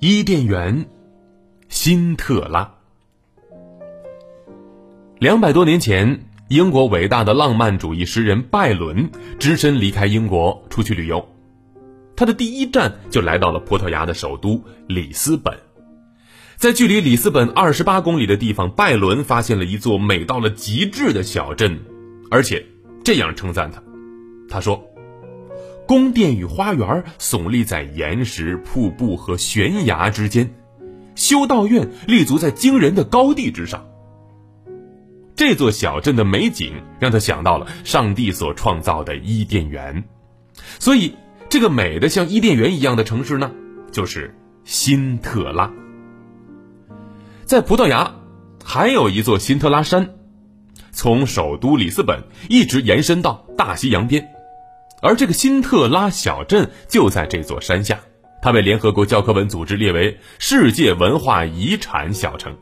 伊甸园，辛特拉。两百多年前，英国伟大的浪漫主义诗人拜伦只身离开英国出去旅游，他的第一站就来到了葡萄牙的首都里斯本。在距离里斯本二十八公里的地方，拜伦发现了一座美到了极致的小镇，而且这样称赞他：“他说，宫殿与花园耸立在岩石、瀑布和悬崖之间，修道院立足在惊人的高地之上。这座小镇的美景让他想到了上帝所创造的伊甸园，所以这个美的像伊甸园一样的城市呢，就是辛特拉。”在葡萄牙，还有一座辛特拉山，从首都里斯本一直延伸到大西洋边，而这个辛特拉小镇就在这座山下，它被联合国教科文组织列为世界文化遗产小城。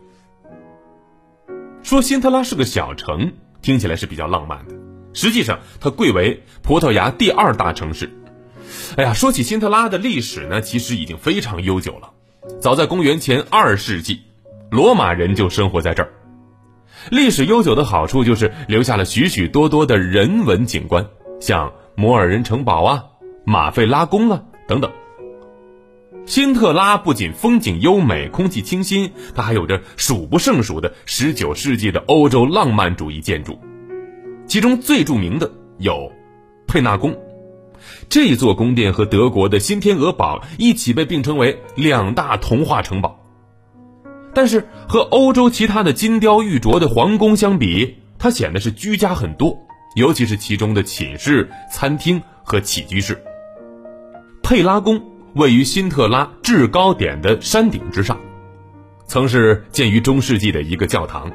说辛特拉是个小城，听起来是比较浪漫的，实际上它贵为葡萄牙第二大城市。哎呀，说起辛特拉的历史呢，其实已经非常悠久了，早在公元前二世纪。罗马人就生活在这儿，历史悠久的好处就是留下了许许多多的人文景观，像摩尔人城堡啊、马费拉宫啊等等。辛特拉不仅风景优美、空气清新，它还有着数不胜数的十九世纪的欧洲浪漫主义建筑，其中最著名的有佩纳宫。这座宫殿和德国的新天鹅堡一起被并称为两大童话城堡。但是和欧洲其他的金雕玉琢的皇宫相比，它显得是居家很多，尤其是其中的寝室、餐厅和起居室。佩拉宫位于辛特拉制高点的山顶之上，曾是建于中世纪的一个教堂，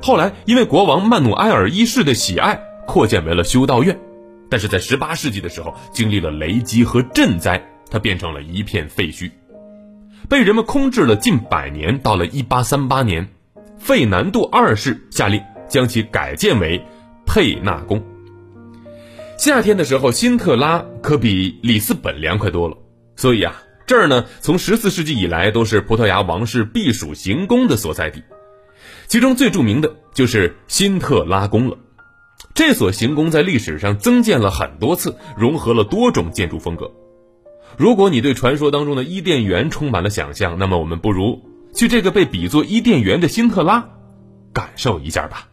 后来因为国王曼努埃尔一世的喜爱，扩建为了修道院，但是在18世纪的时候经历了雷击和震灾，它变成了一片废墟。被人们空置了近百年，到了一八三八年，费南度二世下令将其改建为佩纳宫。夏天的时候，辛特拉可比里斯本凉快多了，所以啊，这儿呢，从十四世纪以来都是葡萄牙王室避暑行宫的所在地，其中最著名的就是辛特拉宫了。这所行宫在历史上增建了很多次，融合了多种建筑风格。如果你对传说当中的伊甸园充满了想象，那么我们不如去这个被比作伊甸园的辛特拉，感受一下吧。